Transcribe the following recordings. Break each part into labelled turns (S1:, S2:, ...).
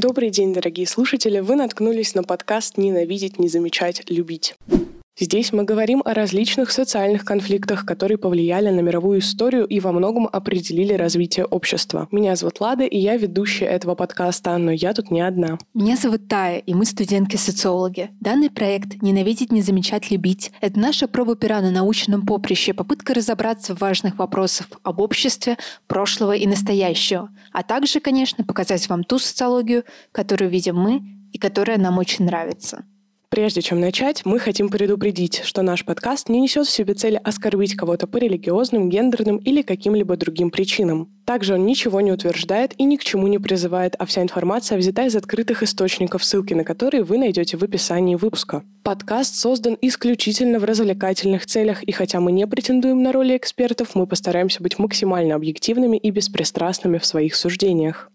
S1: Добрый день, дорогие слушатели! Вы наткнулись на подкаст «Ненавидеть, не замечать, любить». Здесь мы говорим о различных социальных конфликтах, которые повлияли на мировую историю и во многом определили развитие общества. Меня зовут Лада, и я ведущая этого подкаста, но я тут не одна.
S2: Меня зовут Тая, и мы студентки-социологи. Данный проект «Ненавидеть, не замечать, любить» — это наша проба пера на научном поприще, попытка разобраться в важных вопросах об обществе, прошлого и настоящего, а также, конечно, показать вам ту социологию, которую видим мы и которая нам очень нравится.
S1: Прежде чем начать, мы хотим предупредить, что наш подкаст не несет в себе цели оскорбить кого-то по религиозным, гендерным или каким-либо другим причинам. Также он ничего не утверждает и ни к чему не призывает, а вся информация взята из открытых источников, ссылки на которые вы найдете в описании выпуска. Подкаст создан исключительно в развлекательных целях, и хотя мы не претендуем на роли экспертов, мы постараемся быть максимально объективными и беспристрастными в своих суждениях.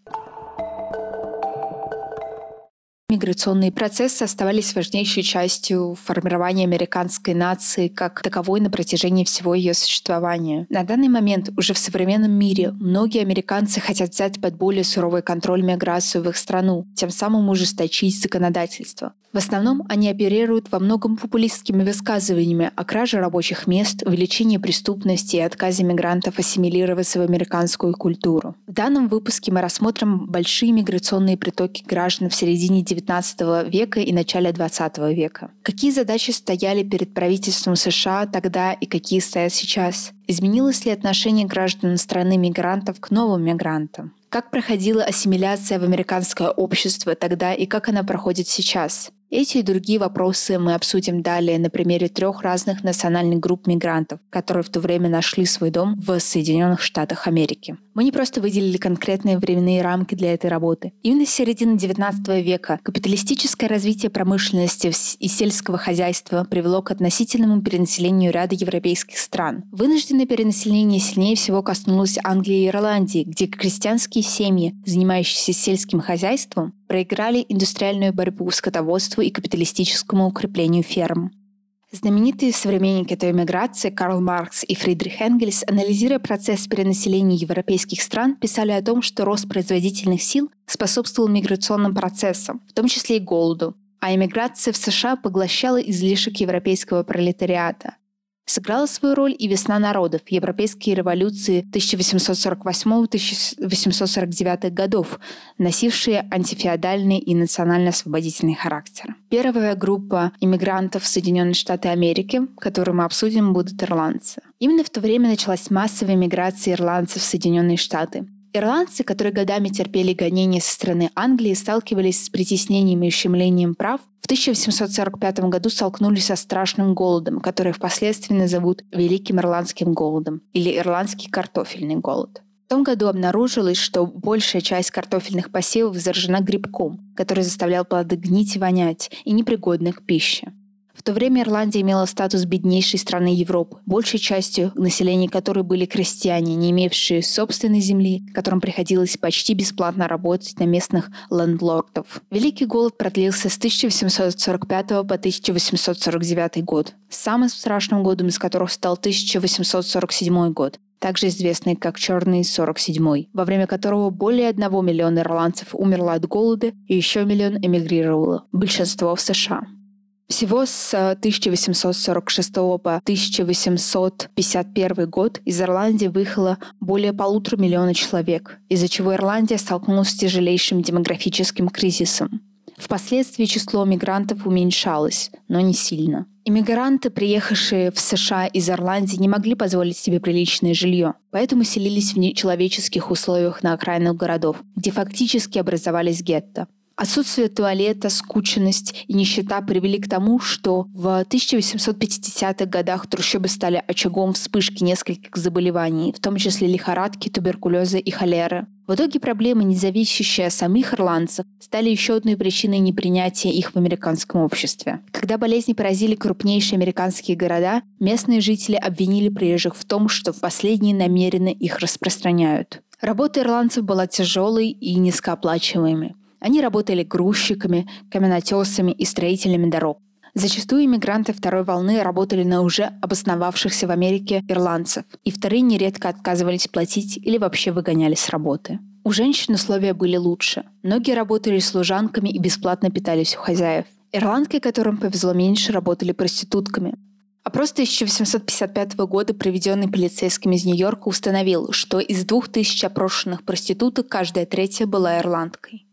S2: Миграционные процессы оставались важнейшей частью формирования американской нации как таковой на протяжении всего ее существования. На данный момент уже в современном мире многие американцы хотят взять под более суровый контроль миграцию в их страну, тем самым ужесточить законодательство. В основном они оперируют во многом популистскими высказываниями о краже рабочих мест, увеличении преступности и отказе мигрантов ассимилироваться в американскую культуру. В данном выпуске мы рассмотрим большие миграционные притоки граждан в середине XIX века и начале XX века. Какие задачи стояли перед правительством США тогда и какие стоят сейчас? Изменилось ли отношение граждан страны мигрантов к новым мигрантам? Как проходила ассимиляция в американское общество тогда и как она проходит сейчас? Эти и другие вопросы мы обсудим далее на примере трех разных национальных групп мигрантов, которые в то время нашли свой дом в Соединенных Штатах Америки. Мы не просто выделили конкретные временные рамки для этой работы. Именно с середины XIX века капиталистическое развитие промышленности и сельского хозяйства привело к относительному перенаселению ряда европейских стран. Вынужденное перенаселение сильнее всего коснулось Англии и Ирландии, где крестьянские семьи, занимающиеся сельским хозяйством, проиграли индустриальную борьбу скотоводству и капиталистическому укреплению ферм. Знаменитые современники этой миграции Карл Маркс и Фридрих Энгельс, анализируя процесс перенаселения европейских стран, писали о том, что рост производительных сил способствовал миграционным процессам, в том числе и голоду, а эмиграция в США поглощала излишек европейского пролетариата. Сыграла свою роль и весна народов, европейские революции 1848-1849 годов, носившие антифеодальный и национально-освободительный характер. Первая группа иммигрантов в Соединенные Штаты Америки, которую мы обсудим, будут ирландцы. Именно в то время началась массовая миграция ирландцев в Соединенные Штаты. Ирландцы, которые годами терпели гонения со стороны Англии, сталкивались с притеснением и ущемлением прав, в 1845 году столкнулись со страшным голодом, который впоследствии назовут Великим Ирландским голодом или Ирландский картофельный голод. В том году обнаружилось, что большая часть картофельных посевов заражена грибком, который заставлял плоды гнить и вонять, и непригодны к пище. В то время Ирландия имела статус беднейшей страны Европы, большей частью населения которой были крестьяне, не имевшие собственной земли, которым приходилось почти бесплатно работать на местных лендлордов. Великий голод продлился с 1845 по 1849 год, самым страшным годом из которых стал 1847 год, также известный как «Черный 47», во время которого более одного миллиона ирландцев умерло от голода и еще миллион эмигрировало, большинство в США. Всего с 1846 э, по 1851 год из Ирландии выехало более полутора миллиона человек, из-за чего Ирландия столкнулась с тяжелейшим демографическим кризисом. Впоследствии число мигрантов уменьшалось, но не сильно. Иммигранты, приехавшие в США из Ирландии, не могли позволить себе приличное жилье, поэтому селились в нечеловеческих условиях на окраинах городов, где фактически образовались гетто. Отсутствие туалета, скученность и нищета привели к тому, что в 1850-х годах трущобы стали очагом вспышки нескольких заболеваний, в том числе лихорадки, туберкулеза и холеры. В итоге проблемы, не зависящие от самих ирландцев, стали еще одной причиной непринятия их в американском обществе. Когда болезни поразили крупнейшие американские города, местные жители обвинили приезжих в том, что в последние намеренно их распространяют. Работа ирландцев была тяжелой и низкооплачиваемой. Они работали грузчиками, каменотесами и строителями дорог. Зачастую иммигранты второй волны работали на уже обосновавшихся в Америке ирландцев, и вторые нередко отказывались платить или вообще выгоняли с работы. У женщин условия были лучше. Многие работали служанками и бесплатно питались у хозяев. Ирландки, которым повезло меньше, работали проститутками. Опрос 1855 года, проведенный полицейскими из Нью-Йорка, установил, что из двух тысяч опрошенных проституток каждая третья была ирландкой.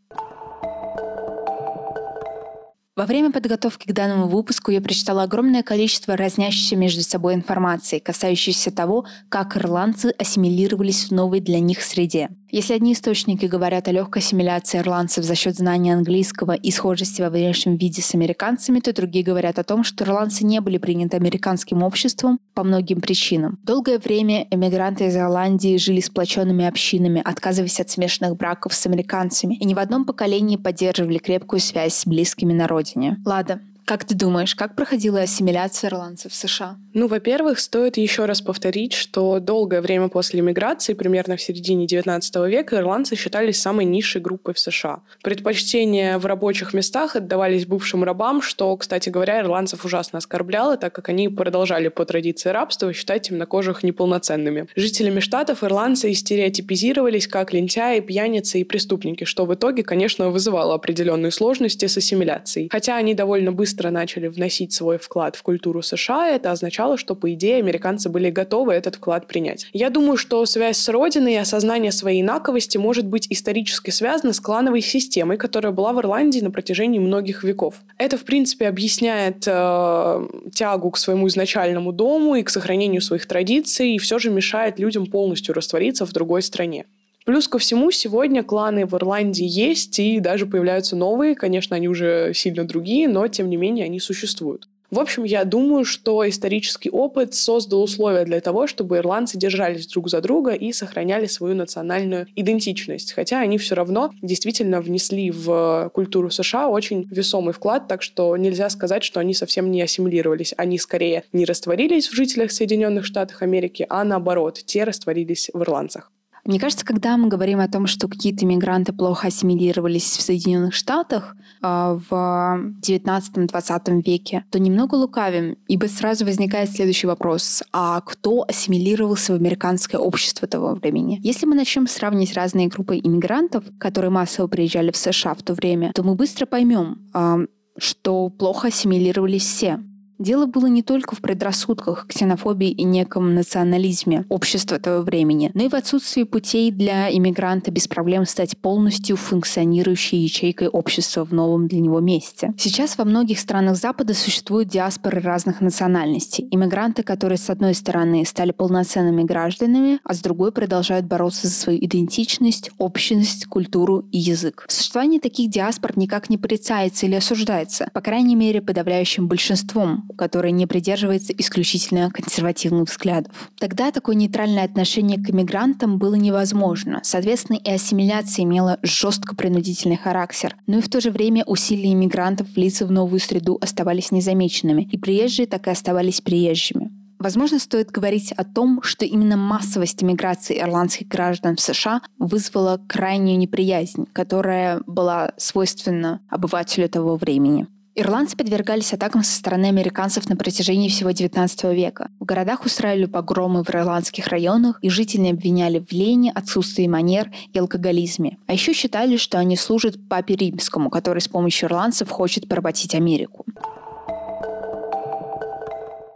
S2: Во время подготовки к данному выпуску я прочитала огромное количество разнящейся между собой информации, касающейся того, как ирландцы ассимилировались в новой для них среде. Если одни источники говорят о легкой ассимиляции ирландцев за счет знания английского и схожести во внешнем виде с американцами, то другие говорят о том, что ирландцы не были приняты американским обществом по многим причинам. Долгое время эмигранты из Ирландии жили сплоченными общинами, отказываясь от смешанных браков с американцами, и ни в одном поколении поддерживали крепкую связь с близкими на родине. Лада, как ты думаешь, как проходила ассимиляция ирландцев в США?
S1: Ну, во-первых, стоит еще раз повторить, что долгое время после иммиграции, примерно в середине XIX века, ирландцы считались самой низшей группой в США. Предпочтения в рабочих местах отдавались бывшим рабам, что, кстати говоря, ирландцев ужасно оскорбляло, так как они продолжали по традиции рабства считать темнокожих неполноценными. Жителями штатов ирландцы стереотипизировались как лентяи, пьяницы и преступники, что в итоге, конечно, вызывало определенные сложности с ассимиляцией. Хотя они довольно быстро быстро начали вносить свой вклад в культуру США, это означало, что, по идее, американцы были готовы этот вклад принять. Я думаю, что связь с родиной и осознание своей инаковости может быть исторически связана с клановой системой, которая была в Ирландии на протяжении многих веков. Это, в принципе, объясняет э, тягу к своему изначальному дому и к сохранению своих традиций, и все же мешает людям полностью раствориться в другой стране. Плюс ко всему, сегодня кланы в Ирландии есть, и даже появляются новые. Конечно, они уже сильно другие, но, тем не менее, они существуют. В общем, я думаю, что исторический опыт создал условия для того, чтобы ирландцы держались друг за друга и сохраняли свою национальную идентичность. Хотя они все равно действительно внесли в культуру США очень весомый вклад, так что нельзя сказать, что они совсем не ассимилировались. Они скорее не растворились в жителях Соединенных Штатов Америки, а наоборот, те растворились в ирландцах.
S2: Мне кажется, когда мы говорим о том, что какие-то мигранты плохо ассимилировались в Соединенных Штатах э, в 19-20 веке, то немного лукавим, ибо сразу возникает следующий вопрос. А кто ассимилировался в американское общество того времени? Если мы начнем сравнивать разные группы иммигрантов, которые массово приезжали в США в то время, то мы быстро поймем, э, что плохо ассимилировались все. Дело было не только в предрассудках, ксенофобии и неком национализме общества того времени, но и в отсутствии путей для иммигранта без проблем стать полностью функционирующей ячейкой общества в новом для него месте. Сейчас во многих странах Запада существуют диаспоры разных национальностей. Иммигранты, которые, с одной стороны, стали полноценными гражданами, а с другой продолжают бороться за свою идентичность, общность, культуру и язык. Существование таких диаспор никак не порицается или осуждается, по крайней мере, подавляющим большинством который не придерживается исключительно консервативных взглядов. Тогда такое нейтральное отношение к иммигрантам было невозможно. Соответственно, и ассимиляция имела жестко принудительный характер. Но и в то же время усилия иммигрантов влиться в новую среду оставались незамеченными, и приезжие так и оставались приезжими. Возможно, стоит говорить о том, что именно массовость иммиграции ирландских граждан в США вызвала крайнюю неприязнь, которая была свойственна обывателю того времени. Ирландцы подвергались атакам со стороны американцев на протяжении всего XIX века. В городах устраивали погромы в ирландских районах, и жители обвиняли в лени, отсутствии манер и алкоголизме. А еще считали, что они служат папе римскому, который с помощью ирландцев хочет поработить Америку.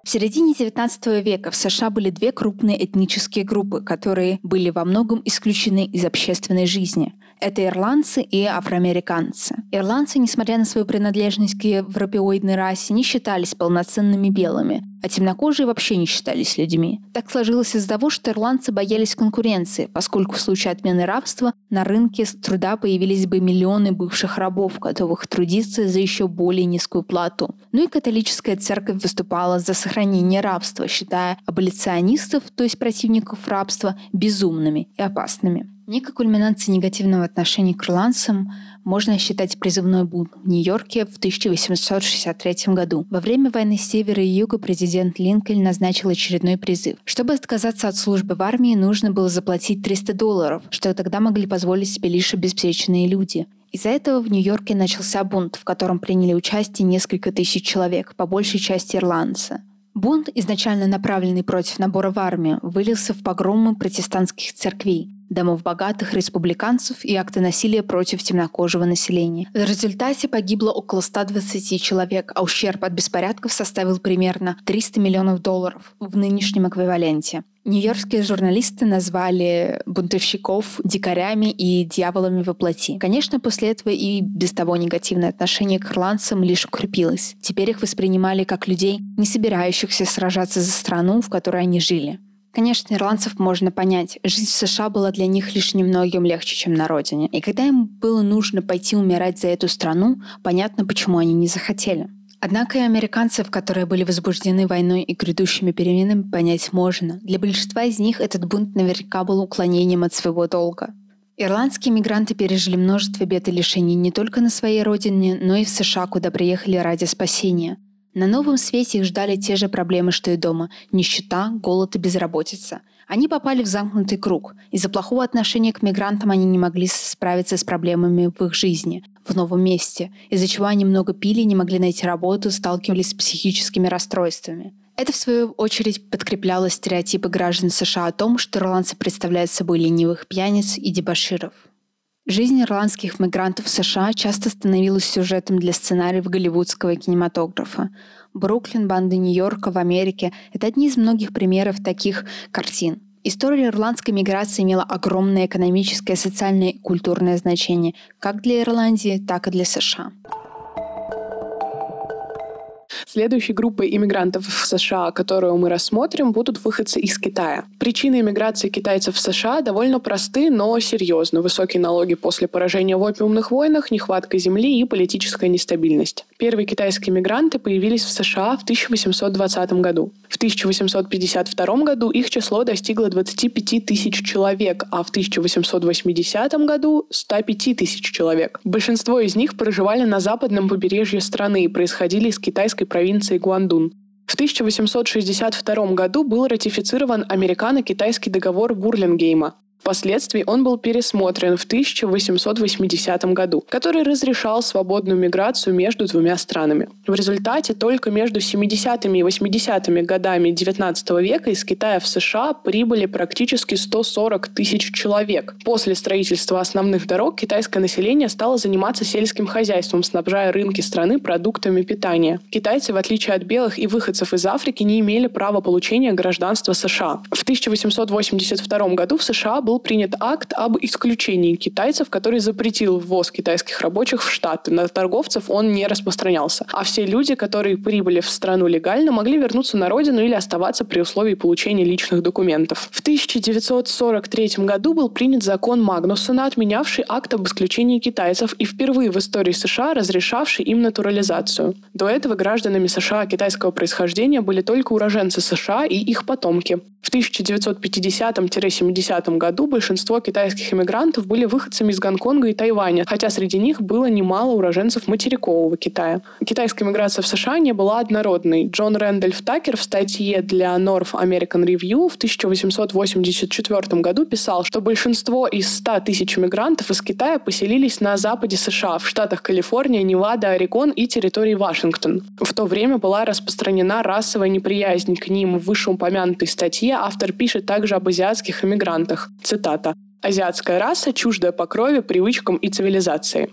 S2: В середине XIX века в США были две крупные этнические группы, которые были во многом исключены из общественной жизни. Это ирландцы и афроамериканцы. Ирландцы, несмотря на свою принадлежность к европеоидной расе, не считались полноценными белыми, а темнокожие вообще не считались людьми. Так сложилось из-за того, что ирландцы боялись конкуренции, поскольку в случае отмены рабства на рынке труда появились бы миллионы бывших рабов, готовых трудиться за еще более низкую плату. Ну и католическая церковь выступала за сохранение рабства, считая аболиционистов, то есть противников рабства, безумными и опасными. Некой кульминацией негативного отношения к ирландцам можно считать призывной бунт в Нью-Йорке в 1863 году. Во время войны Севера и Юга президент Линкольн назначил очередной призыв. Чтобы отказаться от службы в армии, нужно было заплатить 300 долларов, что тогда могли позволить себе лишь обеспеченные люди. Из-за этого в Нью-Йорке начался бунт, в котором приняли участие несколько тысяч человек, по большей части ирландцы. Бунт, изначально направленный против набора в армию, вылился в погромы протестантских церквей. Домов богатых республиканцев и акты насилия против темнокожего населения. В результате погибло около 120 человек, а ущерб от беспорядков составил примерно 300 миллионов долларов в нынешнем эквиваленте. Нью-Йоркские журналисты назвали бунтовщиков дикарями и дьяволами во плоти. Конечно, после этого и без того негативное отношение к ирландцам лишь укрепилось. Теперь их воспринимали как людей, не собирающихся сражаться за страну, в которой они жили. Конечно, ирландцев можно понять. Жизнь в США была для них лишь немногим легче, чем на родине. И когда им было нужно пойти умирать за эту страну, понятно, почему они не захотели. Однако и американцев, которые были возбуждены войной и грядущими переменами, понять можно. Для большинства из них этот бунт наверняка был уклонением от своего долга. Ирландские мигранты пережили множество бед и лишений не только на своей родине, но и в США, куда приехали ради спасения. На новом свете их ждали те же проблемы, что и дома – нищета, голод и безработица. Они попали в замкнутый круг. Из-за плохого отношения к мигрантам они не могли справиться с проблемами в их жизни, в новом месте, из-за чего они много пили, не могли найти работу, сталкивались с психическими расстройствами. Это, в свою очередь, подкрепляло стереотипы граждан США о том, что ирландцы представляют собой ленивых пьяниц и дебоширов. Жизнь ирландских мигрантов в США часто становилась сюжетом для сценариев голливудского кинематографа. Бруклин, банды Нью-Йорка в Америке — это одни из многих примеров таких картин. История ирландской миграции имела огромное экономическое, социальное и культурное значение как для Ирландии, так и для США.
S1: Следующей группой иммигрантов в США, которую мы рассмотрим, будут выходцы из Китая. Причины иммиграции китайцев в США довольно просты, но серьезны. Высокие налоги после поражения в опиумных войнах, нехватка земли и политическая нестабильность. Первые китайские мигранты появились в США в 1820 году. В 1852 году их число достигло 25 тысяч человек, а в 1880 году – 105 тысяч человек. Большинство из них проживали на западном побережье страны и происходили из китайской провинции Гуандун. В 1862 году был ратифицирован американо-китайский договор Бурлингейма. Впоследствии он был пересмотрен в 1880 году, который разрешал свободную миграцию между двумя странами. В результате только между 70-ми и 80-ми годами XIX века из Китая в США прибыли практически 140 тысяч человек. После строительства основных дорог китайское население стало заниматься сельским хозяйством, снабжая рынки страны продуктами питания. Китайцы, в отличие от белых и выходцев из Африки, не имели права получения гражданства США. В 1882 году в США был был принят акт об исключении китайцев, который запретил ввоз китайских рабочих в Штаты. На торговцев он не распространялся. А все люди, которые прибыли в страну легально, могли вернуться на родину или оставаться при условии получения личных документов. В 1943 году был принят закон Магнусона, отменявший акт об исключении китайцев и впервые в истории США разрешавший им натурализацию. До этого гражданами США китайского происхождения были только уроженцы США и их потомки. В 1950-70 году большинство китайских иммигрантов были выходцами из Гонконга и Тайваня, хотя среди них было немало уроженцев материкового Китая. Китайская иммиграция в США не была однородной. Джон Рэндольф Такер в статье для North American Review в 1884 году писал, что большинство из 100 тысяч иммигрантов из Китая поселились на западе США, в штатах Калифорния, Невада, Орегон и территории Вашингтон. В то время была распространена расовая неприязнь к ним в вышеупомянутой статье автор пишет также об азиатских иммигрантах. Цитата. «Азиатская раса, чуждая по крови, привычкам и цивилизации».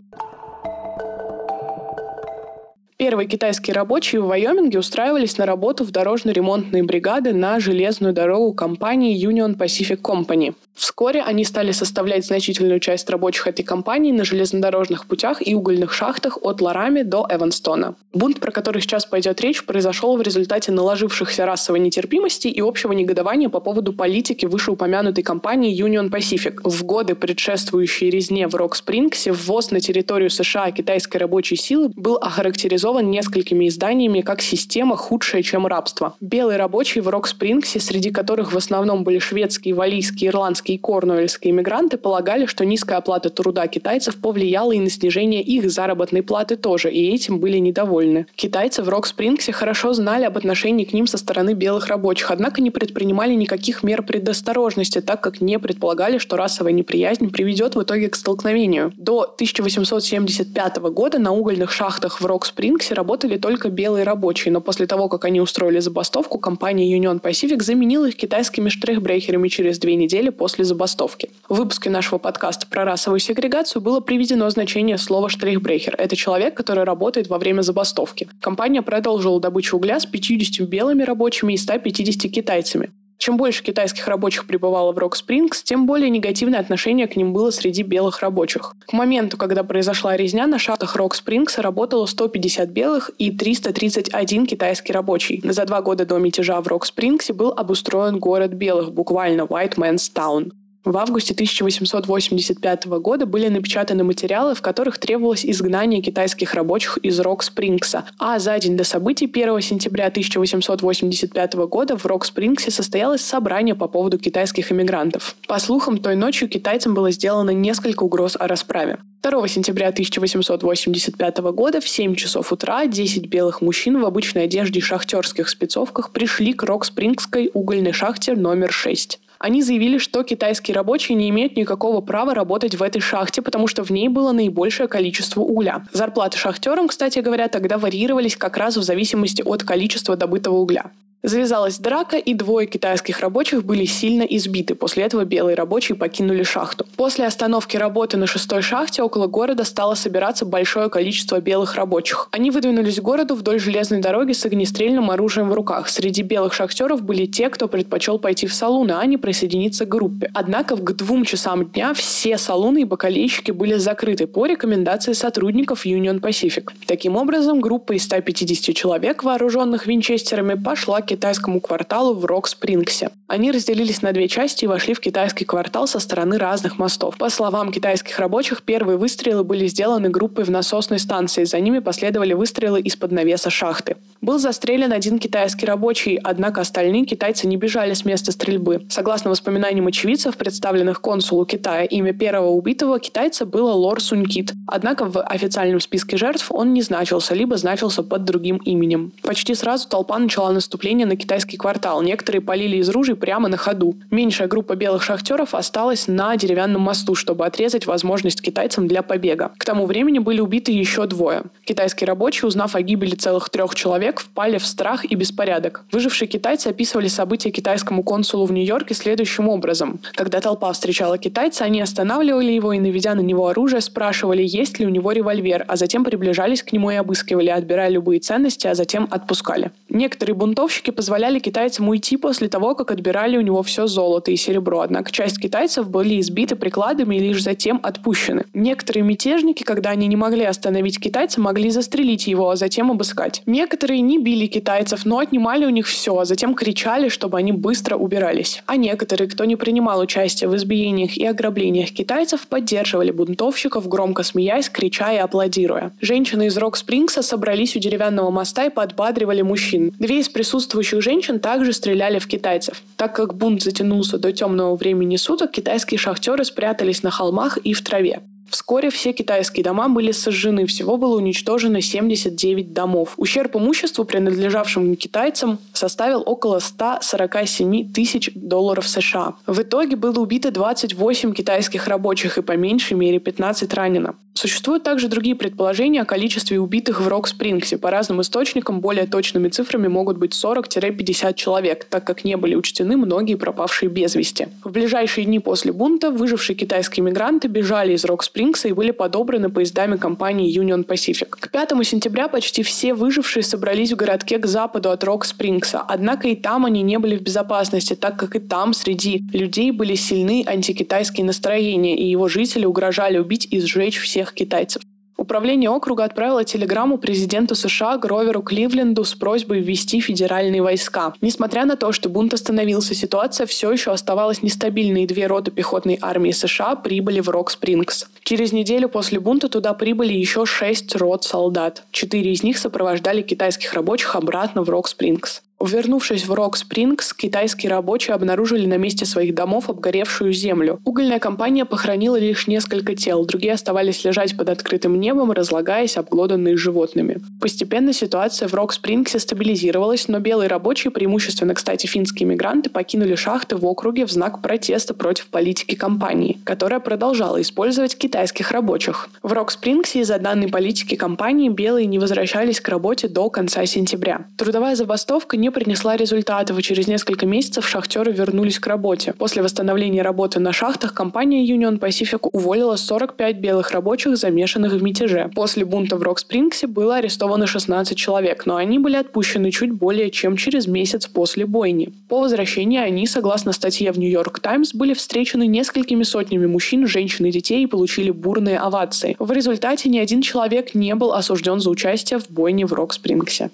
S1: Первые китайские рабочие в Вайоминге устраивались на работу в дорожно-ремонтные бригады на железную дорогу компании Union Pacific Company. Вскоре они стали составлять значительную часть рабочих этой компании на железнодорожных путях и угольных шахтах от Ларами до Эванстона. Бунт, про который сейчас пойдет речь, произошел в результате наложившихся расовой нетерпимости и общего негодования по поводу политики вышеупомянутой компании Union Pacific. В годы, предшествующие резне в Рок-Спрингсе, ввоз на территорию США китайской рабочей силы был охарактеризован несколькими изданиями как система худшая, чем рабство. Белые рабочие в Рок-Спрингсе, среди которых в основном были шведские, валийские, ирландские и корнуэльские иммигранты полагали, что низкая оплата труда китайцев повлияла и на снижение их заработной платы тоже, и этим были недовольны. Китайцы в Рок-Спрингсе хорошо знали об отношении к ним со стороны белых рабочих, однако не предпринимали никаких мер предосторожности, так как не предполагали, что расовая неприязнь приведет в итоге к столкновению. До 1875 года на угольных шахтах в Рок-Спрингсе Рок-Спрингсе работали только белые рабочие, но после того, как они устроили забастовку, компания Union Pacific заменила их китайскими штрихбрейхерами через две недели после забастовки. В выпуске нашего подкаста про расовую сегрегацию было приведено значение слова штрихбрейхер. Это человек, который работает во время забастовки. Компания продолжила добычу угля с 50 белыми рабочими и 150 китайцами. Чем больше китайских рабочих прибывало в Рок-Спрингс, тем более негативное отношение к ним было среди белых рабочих. К моменту, когда произошла резня, на шахтах Рок-Спрингса работало 150 белых и 331 китайский рабочий. За два года до мятежа в Рок-Спрингсе был обустроен город белых, буквально White Man's Town. В августе 1885 года были напечатаны материалы, в которых требовалось изгнание китайских рабочих из Рок-Спрингса. А за день до событий 1 сентября 1885 года в Рок-Спрингсе состоялось собрание по поводу китайских иммигрантов. По слухам, той ночью китайцам было сделано несколько угроз о расправе. 2 сентября 1885 года в 7 часов утра 10 белых мужчин в обычной одежде и шахтерских спецовках пришли к Рок-Спрингской угольной шахте номер 6. Они заявили, что китайские рабочие не имеют никакого права работать в этой шахте, потому что в ней было наибольшее количество угля. Зарплаты шахтерам, кстати говоря, тогда варьировались как раз в зависимости от количества добытого угля. Завязалась драка, и двое китайских рабочих были сильно избиты. После этого белые рабочие покинули шахту. После остановки работы на шестой шахте около города стало собираться большое количество белых рабочих. Они выдвинулись к городу вдоль железной дороги с огнестрельным оружием в руках. Среди белых шахтеров были те, кто предпочел пойти в салуны, а не присоединиться к группе. Однако к двум часам дня все салуны и бакалейщики были закрыты по рекомендации сотрудников Union Pacific. Таким образом, группа из 150 человек, вооруженных винчестерами, пошла к китайскому кварталу в Рок-Спрингсе. Они разделились на две части и вошли в китайский квартал со стороны разных мостов. По словам китайских рабочих, первые выстрелы были сделаны группой в насосной станции, за ними последовали выстрелы из-под навеса шахты. Был застрелен один китайский рабочий, однако остальные китайцы не бежали с места стрельбы. Согласно воспоминаниям очевидцев, представленных консулу Китая, имя первого убитого китайца было Лор Сунькит. Однако в официальном списке жертв он не значился, либо значился под другим именем. Почти сразу толпа начала наступление нападение на китайский квартал. Некоторые полили из ружей прямо на ходу. Меньшая группа белых шахтеров осталась на деревянном мосту, чтобы отрезать возможность китайцам для побега. К тому времени были убиты еще двое. Китайские рабочие, узнав о гибели целых трех человек, впали в страх и беспорядок. Выжившие китайцы описывали события китайскому консулу в Нью-Йорке следующим образом. Когда толпа встречала китайца, они останавливали его и, наведя на него оружие, спрашивали, есть ли у него револьвер, а затем приближались к нему и обыскивали, отбирая любые ценности, а затем отпускали. Некоторые бунтовщики Союзники позволяли китайцам уйти после того, как отбирали у него все золото и серебро, однако часть китайцев были избиты прикладами и лишь затем отпущены. Некоторые мятежники, когда они не могли остановить китайца, могли застрелить его, а затем обыскать. Некоторые не били китайцев, но отнимали у них все, а затем кричали, чтобы они быстро убирались. А некоторые, кто не принимал участие в избиениях и ограблениях китайцев, поддерживали бунтовщиков, громко смеясь, крича и аплодируя. Женщины из Рок-Спрингса собрались у деревянного моста и подбадривали мужчин. Две из присутствующих присутствующих женщин также стреляли в китайцев. Так как бунт затянулся до темного времени суток, китайские шахтеры спрятались на холмах и в траве. Вскоре все китайские дома были сожжены, всего было уничтожено 79 домов. Ущерб имуществу, принадлежавшему китайцам, составил около 147 тысяч долларов США. В итоге было убито 28 китайских рабочих и по меньшей мере 15 ранено. Существуют также другие предположения о количестве убитых в Рок-Спрингсе. По разным источникам более точными цифрами могут быть 40-50 человек, так как не были учтены многие пропавшие без вести. В ближайшие дни после бунта выжившие китайские мигранты бежали из Рок-Спрингса и были подобраны поездами компании Union Pacific. К 5 сентября почти все выжившие собрались в городке к западу от Рок-Спрингса. Однако и там они не были в безопасности, так как и там среди людей были сильны антикитайские настроения, и его жители угрожали убить и сжечь все всех китайцев. Управление округа отправило телеграмму президенту США Гроверу Кливленду с просьбой ввести федеральные войска. Несмотря на то, что бунт остановился, ситуация все еще оставалась нестабильной, и две роты пехотной армии США прибыли в Рок-Спрингс. Через неделю после бунта туда прибыли еще шесть рот солдат. Четыре из них сопровождали китайских рабочих обратно в Рок-Спрингс. Вернувшись в Рок-Спрингс, китайские рабочие обнаружили на месте своих домов обгоревшую землю. Угольная компания похоронила лишь несколько тел, другие оставались лежать под открытым небом, разлагаясь, обглоданные животными. Постепенно ситуация в Рок-Спрингсе стабилизировалась, но белые рабочие, преимущественно, кстати, финские мигранты, покинули шахты в округе в знак протеста против политики компании, которая продолжала использовать китайских рабочих. В Рок-Спрингсе из-за данной политики компании белые не возвращались к работе до конца сентября. Трудовая забастовка не принесла результатов, и через несколько месяцев шахтеры вернулись к работе. После восстановления работы на шахтах компания Union Pacific уволила 45 белых рабочих, замешанных в мятеже. После бунта в Рок-Спрингсе было арестовано 16 человек, но они были отпущены чуть более чем через месяц после бойни. По возвращении они, согласно статье в Нью-Йорк Таймс, были встречены несколькими сотнями мужчин, женщин и детей и получили бурные овации. В результате ни один человек не был осужден за участие в бойне в Рок-Спрингсе.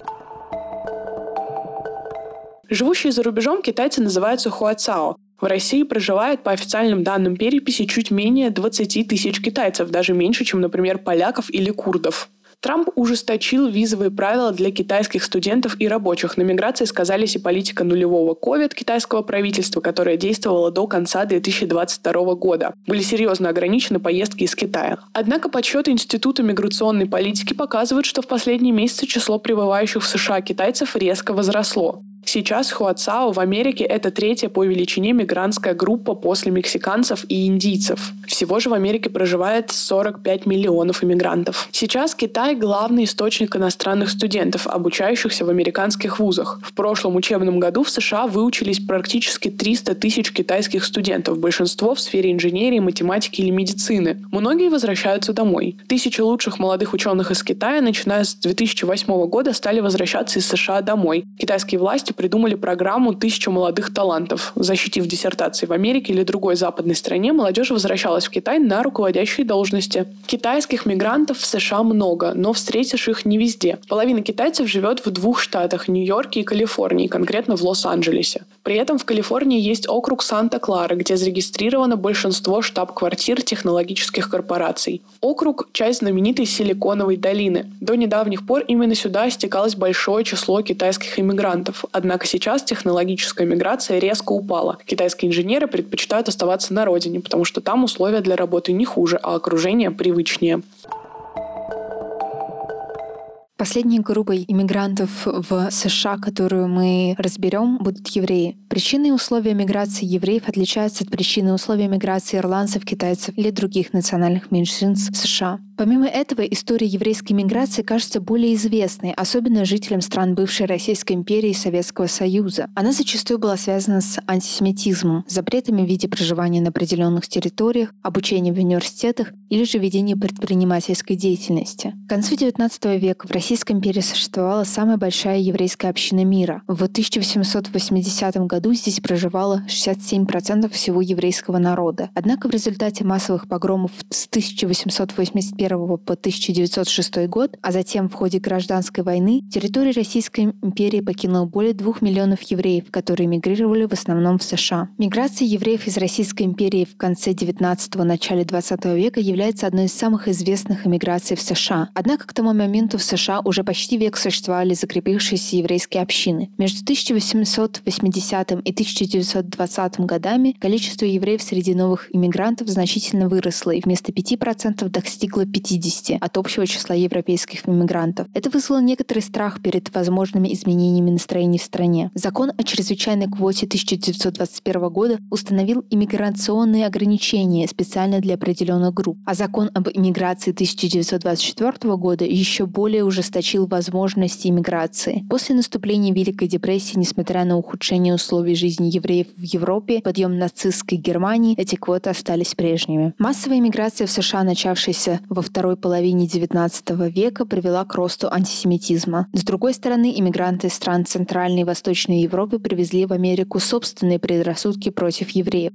S1: Живущие за рубежом китайцы называются хуацао. В России проживает, по официальным данным переписи, чуть менее 20 тысяч китайцев, даже меньше, чем, например, поляков или курдов. Трамп ужесточил визовые правила для китайских студентов и рабочих. На миграции сказались и политика нулевого COVID китайского правительства, которая действовала до конца 2022 года. Были серьезно ограничены поездки из Китая. Однако подсчеты Института миграционной политики показывают, что в последние месяцы число прибывающих в США китайцев резко возросло. Сейчас Хуацао в Америке это третья по величине мигрантская группа после мексиканцев и индийцев. Всего же в Америке проживает 45 миллионов иммигрантов. Сейчас Китай главный источник иностранных студентов, обучающихся в американских вузах. В прошлом учебном году в США выучились практически 300 тысяч китайских студентов, большинство в сфере инженерии, математики или медицины. Многие возвращаются домой. Тысячи лучших молодых ученых из Китая, начиная с 2008 года, стали возвращаться из США домой. Китайские власти придумали программу «Тысяча молодых талантов». Защитив диссертации в Америке или другой западной стране, молодежь возвращалась в Китай на руководящие должности. Китайских мигрантов в США много, но встретишь их не везде. Половина китайцев живет в двух штатах – Нью-Йорке и Калифорнии, конкретно в Лос-Анджелесе. При этом в Калифорнии есть округ Санта-Клара, где зарегистрировано большинство штаб-квартир технологических корпораций. Округ – часть знаменитой Силиконовой долины. До недавних пор именно сюда стекалось большое число китайских иммигрантов. Однако сейчас технологическая миграция резко упала. Китайские инженеры предпочитают оставаться на родине, потому что там условия для работы не хуже, а окружение привычнее.
S2: Последней группой иммигрантов в США, которую мы разберем, будут евреи. Причины и условия миграции евреев отличаются от причин и условий миграции ирландцев, китайцев или других национальных меньшинств США. Помимо этого, история еврейской миграции кажется более известной, особенно жителям стран бывшей Российской империи и Советского Союза. Она зачастую была связана с антисемитизмом, запретами в виде проживания на определенных территориях, обучения в университетах или же ведения предпринимательской деятельности. К концу XIX века в Российской империи существовала самая большая еврейская община мира. В 1880 году здесь проживало 67% всего еврейского народа. Однако в результате массовых погромов с 1881 1941 по 1906 год, а затем в ходе гражданской войны, территорию Российской империи покинуло более двух миллионов евреев, которые мигрировали в основном в США. Миграция евреев из Российской империи в конце 19-го, начале 20 века является одной из самых известных эмиграций в США. Однако к тому моменту в США уже почти век существовали закрепившиеся еврейские общины. Между 1880 и 1920 годами количество евреев среди новых иммигрантов значительно выросло и вместо 5% достигло 50 от общего числа европейских иммигрантов. Это вызвало некоторый страх перед возможными изменениями настроений в стране. Закон о чрезвычайной квоте 1921 года установил иммиграционные ограничения специально для определенных групп, а закон об иммиграции 1924 года еще более ужесточил возможности иммиграции. После наступления Великой депрессии, несмотря на ухудшение условий жизни евреев в Европе, подъем нацистской Германии, эти квоты остались прежними. Массовая иммиграция в США, начавшаяся во второй половине XIX века привела к росту антисемитизма. С другой стороны, иммигранты стран Центральной и Восточной Европы привезли в Америку собственные предрассудки против евреев.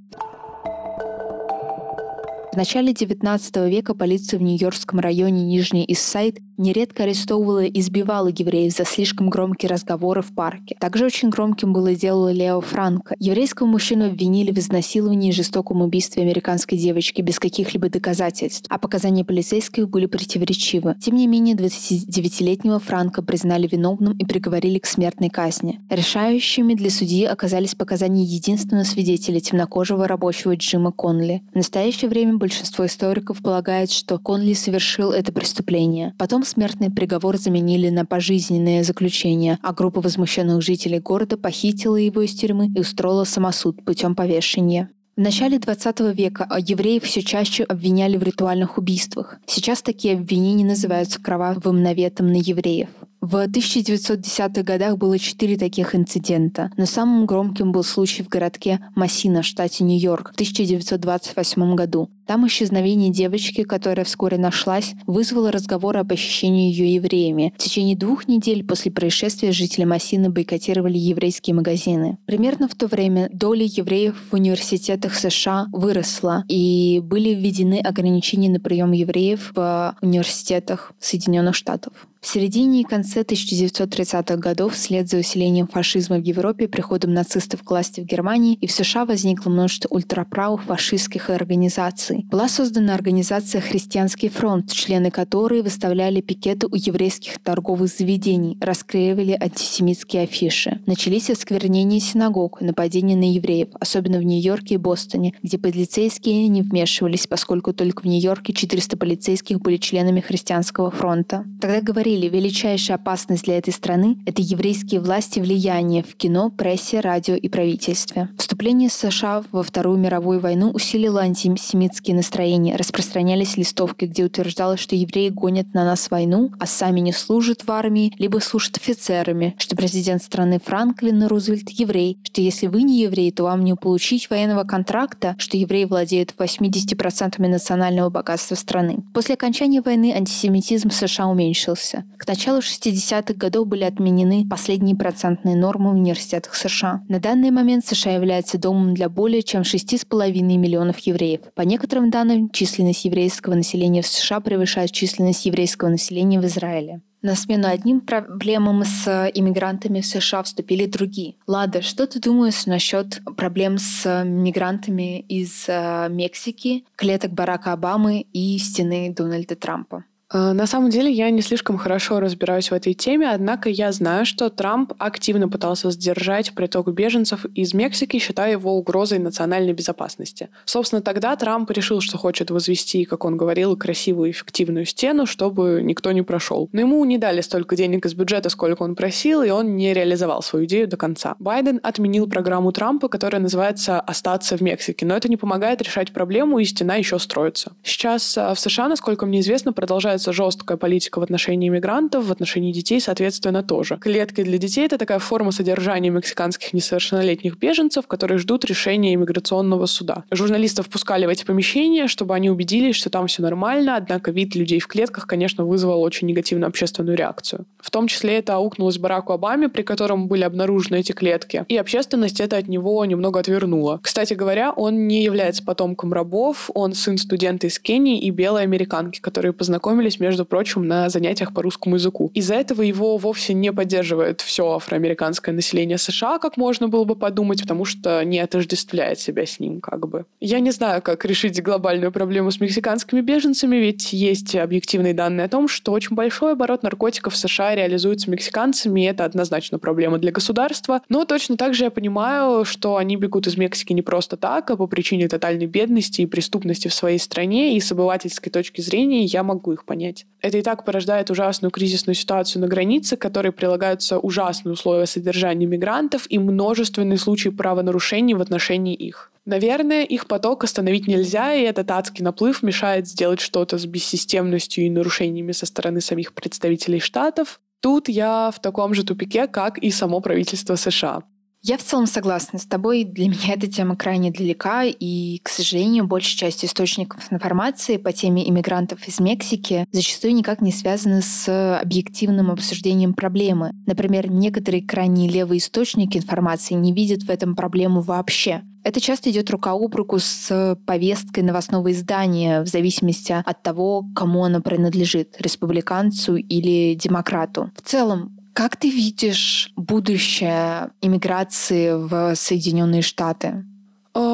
S2: В начале XIX века полиция в нью-йоркском районе Нижний Иссайд нередко арестовывала и избивала евреев за слишком громкие разговоры в парке. Также очень громким было дело Лео Франко. Еврейского мужчину обвинили в изнасиловании и жестоком убийстве американской девочки без каких-либо доказательств, а показания полицейских были противоречивы. Тем не менее, 29-летнего Франка признали виновным и приговорили к смертной казни. Решающими для судьи оказались показания единственного свидетеля, темнокожего рабочего Джима Конли. В настоящее время большинство историков полагает, что Конли совершил это преступление. Потом смертный приговор заменили на пожизненное заключение, а группа возмущенных жителей города похитила его из тюрьмы и устроила самосуд путем повешения. В начале 20 века евреев все чаще обвиняли в ритуальных убийствах. Сейчас такие обвинения называются кровавым наветом на евреев. В 1910-х годах было четыре таких инцидента, но самым громким был случай в городке Массина в штате Нью-Йорк в 1928 году. Там исчезновение девочки, которая вскоре нашлась, вызвало разговор о похищении ее евреями. В течение двух недель после происшествия жители Массины бойкотировали еврейские магазины. Примерно в то время доля евреев в университетах США выросла, и были введены ограничения на прием евреев в университетах Соединенных Штатов. В середине и конце 1930-х годов вслед за усилением фашизма в Европе, приходом нацистов к власти в Германии и в США возникло множество ультраправых фашистских организаций. Была создана организация «Христианский фронт», члены которой выставляли пикеты у еврейских торговых заведений, расклеивали антисемитские афиши. Начались осквернения синагог, нападения на евреев, особенно в Нью-Йорке и Бостоне, где полицейские не вмешивались, поскольку только в Нью-Йорке 400 полицейских были членами Христианского фронта. Тогда говорили, говорили, величайшая опасность для этой страны — это еврейские власти влияния в кино, прессе, радио и правительстве. Вступление США во Вторую мировую войну усилило антисемитские настроения. Распространялись листовки, где утверждалось, что евреи гонят на нас войну, а сами не служат в армии, либо служат офицерами, что президент страны Франклин Рузвельт — еврей, что если вы не еврей, то вам не получить военного контракта, что евреи владеют 80% национального богатства страны. После окончания войны антисемитизм в США уменьшился. К началу 60-х годов были отменены последние процентные нормы в университетах США. На данный момент США является домом для более чем 6,5 миллионов евреев. По некоторым данным, численность еврейского населения в США превышает численность еврейского населения в Израиле. На смену одним проблемам с иммигрантами в США вступили другие. Лада, что ты думаешь насчет проблем с мигрантами из э, Мексики, клеток Барака Обамы и стены Дональда Трампа?
S1: Э, на самом деле я не слишком хорошо разбираюсь в этой теме, однако я знаю, что Трамп активно пытался сдержать приток беженцев из Мексики, считая его угрозой национальной безопасности. Собственно, тогда Трамп решил, что хочет возвести, как он говорил, красивую эффективную стену, чтобы никто не прошел. Но ему не дали столько денег из бюджета, сколько он просил, и он не реализовал свою идею до конца. Байден отменил программу Трампа, которая называется «Остаться в Мексике», но это не помогает решать проблему, и стена еще строится. Сейчас э, в США, насколько мне известно, продолжается продолжается жесткая политика в отношении иммигрантов, в отношении детей, соответственно, тоже. Клетки для детей — это такая форма содержания мексиканских несовершеннолетних беженцев, которые ждут решения иммиграционного суда. Журналистов пускали в эти помещения, чтобы они убедились, что там все нормально, однако вид людей в клетках, конечно, вызвал очень негативную общественную реакцию. В том числе это аукнулось Бараку Обаме, при котором были обнаружены эти клетки, и общественность это от него немного отвернула. Кстати говоря, он не является потомком рабов, он сын студента из Кении и белой американки, которые познакомились познакомились, между прочим, на занятиях по русскому языку. Из-за этого его вовсе не поддерживает все афроамериканское население США, как можно было бы подумать, потому что не отождествляет себя с ним как бы. Я не знаю, как решить глобальную проблему с мексиканскими беженцами, ведь есть объективные данные о том, что очень большой оборот наркотиков в США реализуется мексиканцами, и это однозначно проблема для государства. Но точно так же я понимаю, что они бегут из Мексики не просто так, а по причине тотальной бедности и преступности в своей стране, и с обывательской точки зрения я могу их понять понять. Это и так порождает ужасную кризисную ситуацию на границе, к которой прилагаются ужасные условия содержания мигрантов и множественные случаи правонарушений в отношении их. Наверное, их поток остановить нельзя, и этот адский наплыв мешает сделать что-то с бессистемностью и нарушениями со стороны самих представителей штатов. Тут я в таком же тупике, как и само правительство США.
S2: Я в целом согласна с тобой. Для меня эта тема крайне далека, и, к сожалению, большая часть источников информации по теме иммигрантов из Мексики зачастую никак не связаны с объективным обсуждением проблемы. Например, некоторые крайне левые источники информации не видят в этом проблему вообще. Это часто идет рука об руку с повесткой новостного издания в зависимости от того, кому оно принадлежит, республиканцу или демократу. В целом, как ты видишь будущее иммиграции в Соединенные Штаты?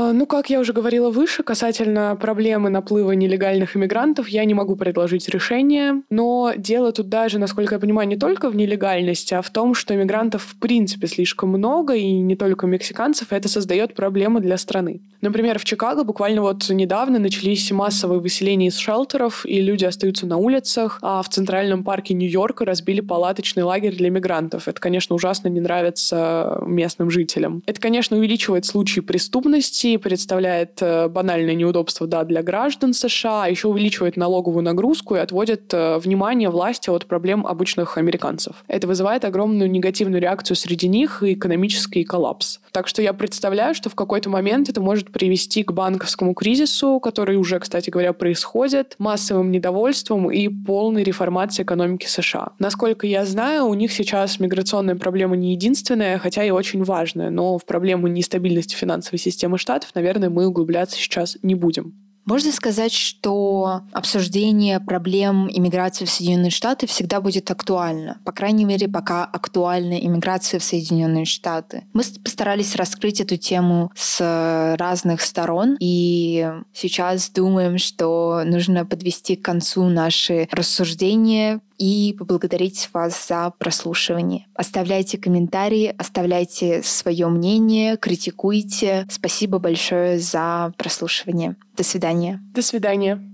S1: А, ну, как я уже говорила выше, касательно проблемы наплыва нелегальных иммигрантов, я не могу предложить решение. Но дело тут даже, насколько я понимаю, не только в нелегальности, а в том, что иммигрантов в принципе слишком много, и не только мексиканцев, и это создает проблемы для страны. Например, в Чикаго буквально вот недавно начались массовые выселения из шелтеров, и люди остаются на улицах, а в Центральном парке Нью-Йорка разбили палаточный лагерь для мигрантов. Это, конечно, ужасно не нравится местным жителям. Это, конечно, увеличивает случаи преступности, представляет э, банальное неудобство да, для граждан США, еще увеличивает налоговую нагрузку и отводит э, внимание власти от проблем обычных американцев. Это вызывает огромную негативную реакцию среди них и экономический коллапс. Так что я представляю, что в какой-то момент это может привести к банковскому кризису, который уже, кстати говоря, происходит, массовым недовольством и полной реформации экономики США. Насколько я знаю, у них сейчас миграционная проблема не единственная, хотя и очень важная, но в проблему нестабильности финансовой системы Штатов, наверное, мы углубляться сейчас не будем.
S2: Можно сказать, что обсуждение проблем иммиграции в Соединенные Штаты всегда будет актуально. По крайней мере, пока актуальна иммиграция в Соединенные Штаты. Мы постарались раскрыть эту тему с разных сторон, и сейчас думаем, что нужно подвести к концу наши рассуждения и поблагодарить вас за прослушивание. Оставляйте комментарии, оставляйте свое мнение, критикуйте. Спасибо большое за прослушивание. До свидания.
S1: До свидания.